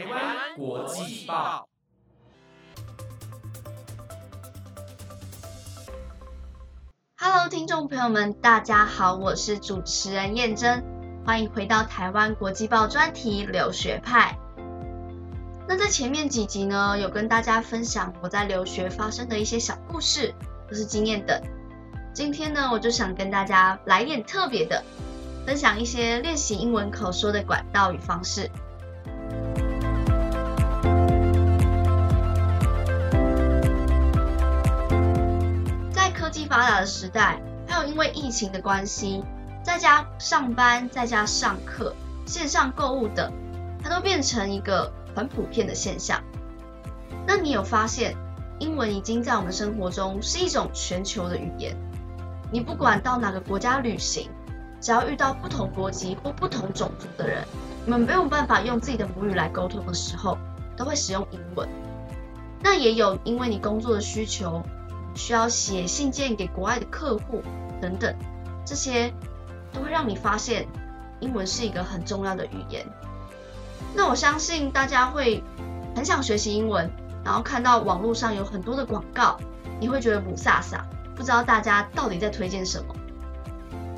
台湾国际报，Hello，听众朋友们，大家好，我是主持人燕珍，欢迎回到台湾国际报专题留学派。那在前面几集呢，有跟大家分享我在留学发生的一些小故事或是经验等。今天呢，我就想跟大家来点特别的，分享一些练习英文口说的管道与方式。的时代，还有因为疫情的关系，在家上班、在家上课、线上购物等，它都变成一个很普遍的现象。那你有发现，英文已经在我们生活中是一种全球的语言？你不管到哪个国家旅行，只要遇到不同国籍或不同种族的人，你们没有办法用自己的母语来沟通的时候，都会使用英文。那也有因为你工作的需求，需要写信件给国外的客户等等，这些都会让你发现英文是一个很重要的语言。那我相信大家会很想学习英文，然后看到网络上有很多的广告，你会觉得不飒飒。不知道大家到底在推荐什么，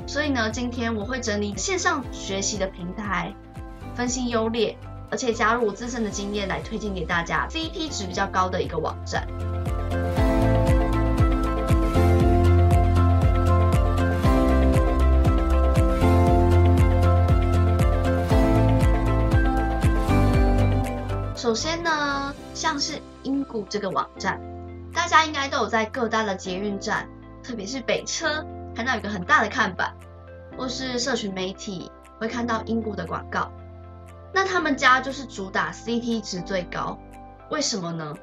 所以呢，今天我会整理线上学习的平台，分析优劣，而且加入我自身的经验来推荐给大家 CP 值比较高的一个网站。首先呢，像是英谷这个网站。大家应该都有在各大的捷运站，特别是北车，看到有个很大的看板，或是社群媒体会看到英谷的广告。那他们家就是主打 CT 值最高，为什么呢？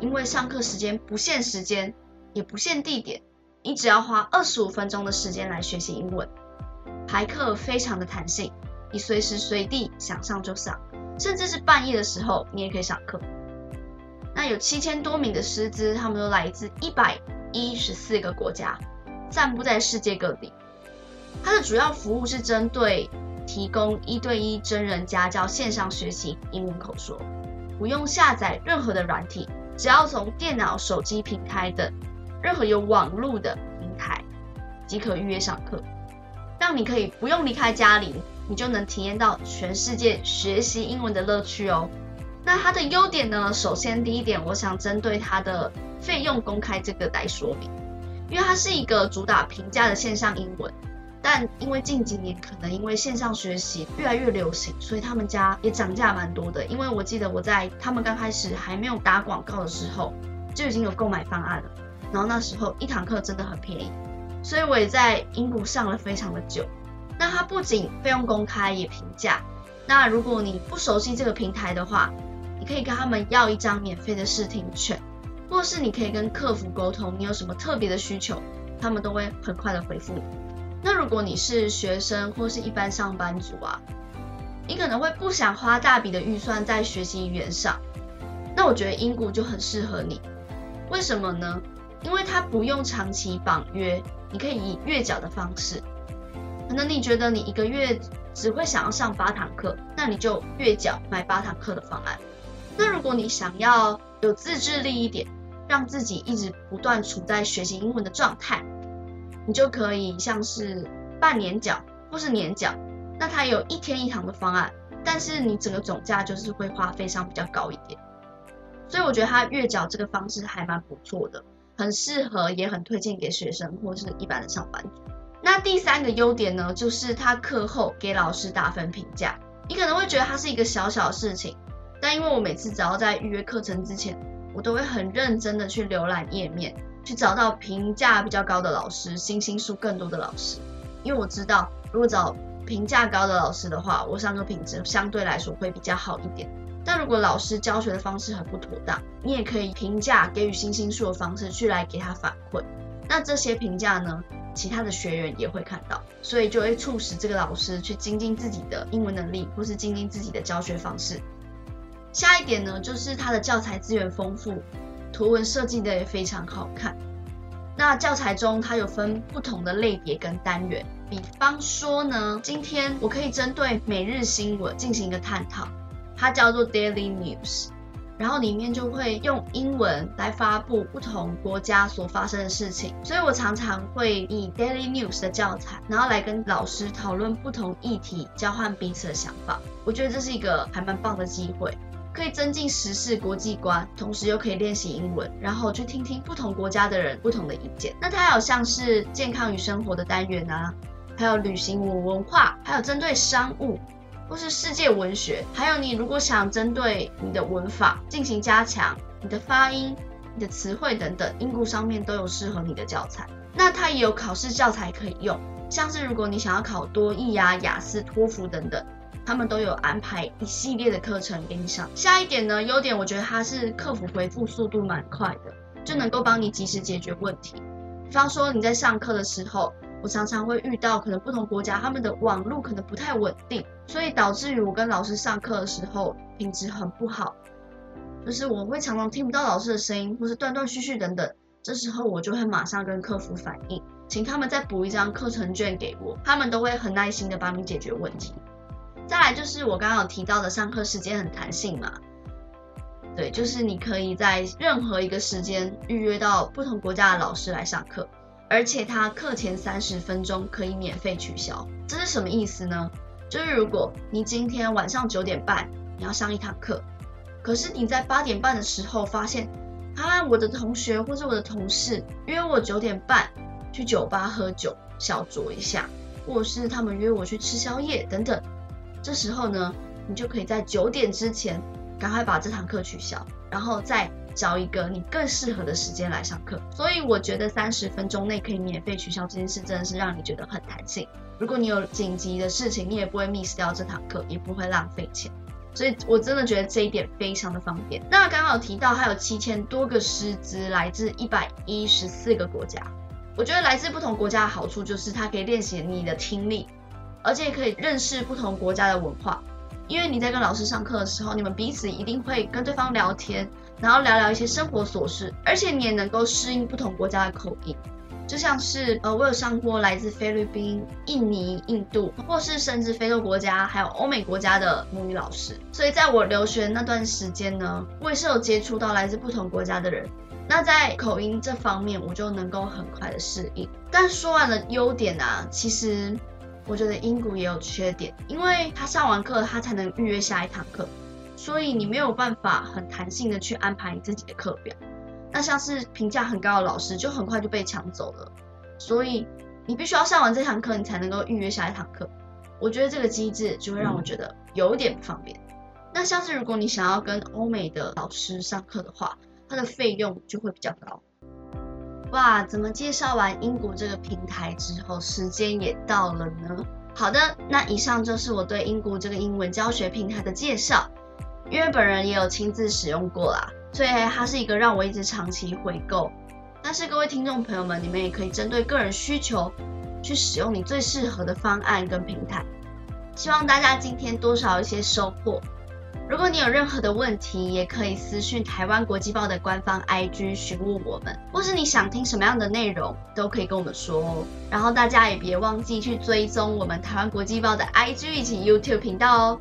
因为上课时间不限时间，也不限地点，你只要花二十五分钟的时间来学习英文，排课非常的弹性，你随时随地想上就上，甚至是半夜的时候你也可以上课。那有七千多名的师资，他们都来自一百一十四个国家，散布在世界各地。它的主要服务是针对提供一对一真人家教线上学习英文口说，不用下载任何的软体，只要从电脑、手机平台等任何有网络的平台即可预约上课，让你可以不用离开家里，你就能体验到全世界学习英文的乐趣哦。那它的优点呢？首先，第一点，我想针对它的费用公开这个来说明，因为它是一个主打平价的线上英文，但因为近几年可能因为线上学习越来越流行，所以他们家也涨价蛮多的。因为我记得我在他们刚开始还没有打广告的时候，就已经有购买方案了，然后那时候一堂课真的很便宜，所以我也在英国上了非常的久。那它不仅费用公开，也平价。那如果你不熟悉这个平台的话，你可以跟他们要一张免费的试听券，或是你可以跟客服沟通，你有什么特别的需求，他们都会很快的回复你。那如果你是学生或是一般上班族啊，你可能会不想花大笔的预算在学习语言上，那我觉得英谷就很适合你。为什么呢？因为它不用长期绑约，你可以以月缴的方式。可能你觉得你一个月只会想要上八堂课，那你就月缴买八堂课的方案。那如果你想要有自制力一点，让自己一直不断处在学习英文的状态，你就可以像是半年缴或是年缴。那它有一天一堂的方案，但是你整个总价就是会花费上比较高一点。所以我觉得它月缴这个方式还蛮不错的，很适合，也很推荐给学生或是一般的上班族。那第三个优点呢，就是他课后给老师打分评价。你可能会觉得它是一个小小的事情。但因为我每次只要在预约课程之前，我都会很认真的去浏览页面，去找到评价比较高的老师，星星数更多的老师。因为我知道，如果找评价高的老师的话，我上课品质相对来说会比较好一点。但如果老师教学的方式很不妥当，你也可以评价给予星星数的方式去来给他反馈。那这些评价呢，其他的学员也会看到，所以就会促使这个老师去精进自己的英文能力，或是精进自己的教学方式。下一点呢，就是它的教材资源丰富，图文设计的也非常好看。那教材中它有分不同的类别跟单元，比方说呢，今天我可以针对每日新闻进行一个探讨，它叫做 Daily News。然后里面就会用英文来发布不同国家所发生的事情，所以我常常会以 Daily News 的教材，然后来跟老师讨论不同议题，交换彼此的想法。我觉得这是一个还蛮棒的机会，可以增进时事国际观，同时又可以练习英文，然后去听听不同国家的人不同的意见。那它有像是健康与生活的单元啊，还有旅行文文化，还有针对商务。或是世界文学，还有你如果想针对你的文法进行加强，你的发音、你的词汇等等，英谷上面都有适合你的教材。那它也有考试教材可以用，像是如果你想要考多译啊、雅思、托福等等，他们都有安排一系列的课程给你上。下一点呢，优点我觉得它是客服回复速度蛮快的，就能够帮你及时解决问题。比方说你在上课的时候。我常常会遇到可能不同国家他们的网络可能不太稳定，所以导致于我跟老师上课的时候品质很不好，就是我会常常听不到老师的声音，或是断断续续等等。这时候我就会马上跟客服反映，请他们再补一张课程卷给我，他们都会很耐心的帮你解决问题。再来就是我刚刚有提到的上课时间很弹性嘛，对，就是你可以在任何一个时间预约到不同国家的老师来上课。而且他课前三十分钟可以免费取消，这是什么意思呢？就是如果你今天晚上九点半你要上一堂课，可是你在八点半的时候发现，啊，我的同学或者我的同事约我九点半去酒吧喝酒小酌一下，或者是他们约我去吃宵夜等等，这时候呢，你就可以在九点之前赶快把这堂课取消，然后再。找一个你更适合的时间来上课，所以我觉得三十分钟内可以免费取消这件事，真的是让你觉得很弹性。如果你有紧急的事情，你也不会 miss 掉这堂课，也不会浪费钱。所以我真的觉得这一点非常的方便。那刚好提到还有七千多个师资来自一百一十四个国家，我觉得来自不同国家的好处就是它可以练习你的听力，而且也可以认识不同国家的文化。因为你在跟老师上课的时候，你们彼此一定会跟对方聊天。然后聊聊一些生活琐事，而且你也能够适应不同国家的口音，就像是呃，我有上过来自菲律宾、印尼、印度，或是甚至非洲国家，还有欧美国家的母语老师。所以在我留学那段时间呢，我也是有接触到来自不同国家的人。那在口音这方面，我就能够很快的适应。但说完了优点啊，其实我觉得英谷也有缺点，因为他上完课他才能预约下一堂课。所以你没有办法很弹性的去安排你自己的课表，那像是评价很高的老师就很快就被抢走了，所以你必须要上完这堂课，你才能够预约下一堂课。我觉得这个机制就会让我觉得有点不方便。那像是如果你想要跟欧美的老师上课的话，它的费用就会比较高。哇，怎么介绍完英国这个平台之后，时间也到了呢？好的，那以上就是我对英国这个英文教学平台的介绍。因为本人也有亲自使用过啦，所以它是一个让我一直长期回购。但是各位听众朋友们，你们也可以针对个人需求去使用你最适合的方案跟平台。希望大家今天多少一些收获。如果你有任何的问题，也可以私讯台湾国际报的官方 IG 询问我们，或是你想听什么样的内容，都可以跟我们说哦。然后大家也别忘记去追踪我们台湾国际报的 IG 以及 YouTube 频道哦。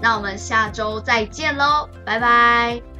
那我们下周再见喽，拜拜。